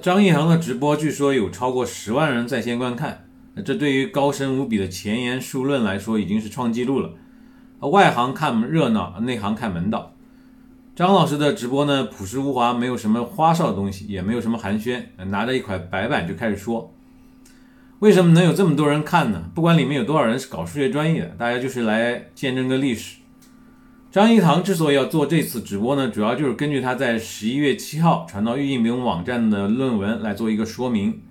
张一航的直播据说有超过十万人在线观看，这对于高深无比的前沿数论来说已经是创纪录了。外行看热闹，内行看门道。张老师的直播呢，朴实无华，没有什么花哨的东西，也没有什么寒暄，拿着一块白板就开始说。为什么能有这么多人看呢？不管里面有多少人是搞数学专业的，大家就是来见证个历史。张一堂之所以要做这次直播呢，主要就是根据他在十一月七号传到预印饼网站的论文来做一个说明。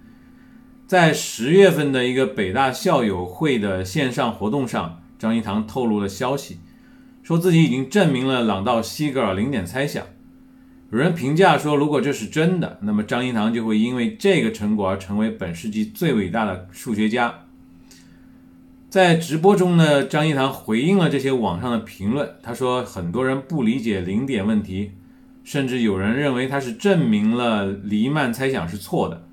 在十月份的一个北大校友会的线上活动上，张一堂透露了消息，说自己已经证明了朗道西格尔零点猜想。有人评价说，如果这是真的，那么张一堂就会因为这个成果而成为本世纪最伟大的数学家。在直播中呢，张一堂回应了这些网上的评论。他说，很多人不理解零点问题，甚至有人认为他是证明了黎曼猜想是错的。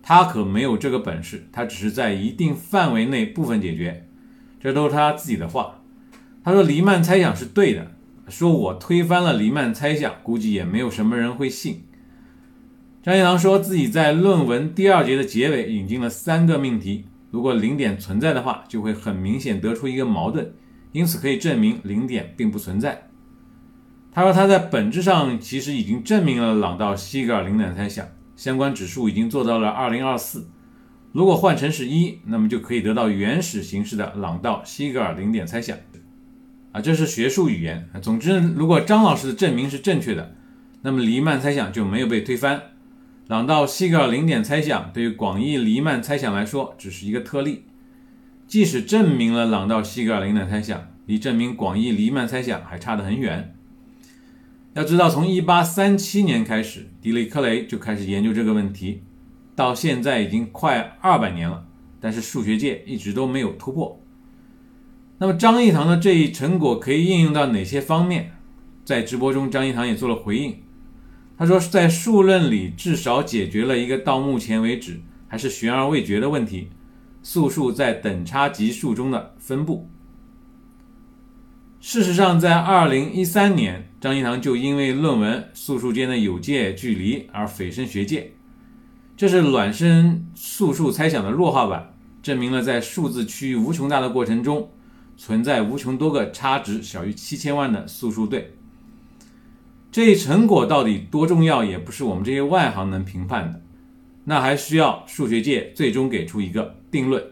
他可没有这个本事，他只是在一定范围内部分解决。这都是他自己的话。他说黎曼猜想是对的，说我推翻了黎曼猜想，估计也没有什么人会信。张一堂说自己在论文第二节的结尾引进了三个命题。如果零点存在的话，就会很明显得出一个矛盾，因此可以证明零点并不存在。他说他在本质上其实已经证明了朗道西格尔零点猜想，相关指数已经做到了二零二四。如果换成是一，那么就可以得到原始形式的朗道西格尔零点猜想。啊，这是学术语言。总之，如果张老师的证明是正确的，那么黎曼猜想就没有被推翻。朗道西格尔零点猜想对于广义黎曼猜想来说只是一个特例，即使证明了朗道西格尔零点猜想，离证明广义黎曼猜想还差得很远。要知道，从1837年开始，狄利克雷就开始研究这个问题，到现在已经快二百年了，但是数学界一直都没有突破。那么张一堂的这一成果可以应用到哪些方面？在直播中，张一堂也做了回应。他说，在数论里至少解决了一个到目前为止还是悬而未决的问题：素数在等差级数中的分布。事实上，在2013年，张一堂就因为论文《素数间的有界距离》而蜚声学界。这是孪生素数猜想的弱化版，证明了在数字趋于无穷大的过程中，存在无穷多个差值小于七千万的素数对。这一成果到底多重要，也不是我们这些外行能评判的，那还需要数学界最终给出一个定论。